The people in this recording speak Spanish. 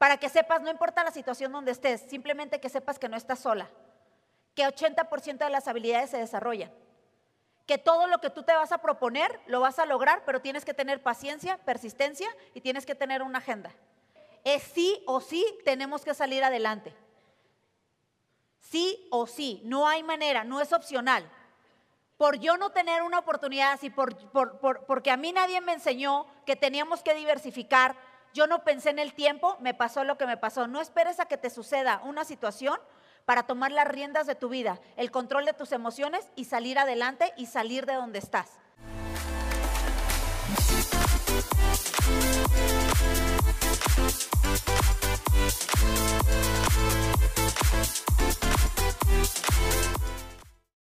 Para que sepas, no importa la situación donde estés, simplemente que sepas que no estás sola, que 80% de las habilidades se desarrollan, que todo lo que tú te vas a proponer lo vas a lograr, pero tienes que tener paciencia, persistencia y tienes que tener una agenda. Es sí o sí tenemos que salir adelante. Sí o sí, no hay manera, no es opcional. Por yo no tener una oportunidad así, por, porque a mí nadie me enseñó que teníamos que diversificar, yo no pensé en el tiempo, me pasó lo que me pasó. No esperes a que te suceda una situación para tomar las riendas de tu vida, el control de tus emociones y salir adelante y salir de donde estás.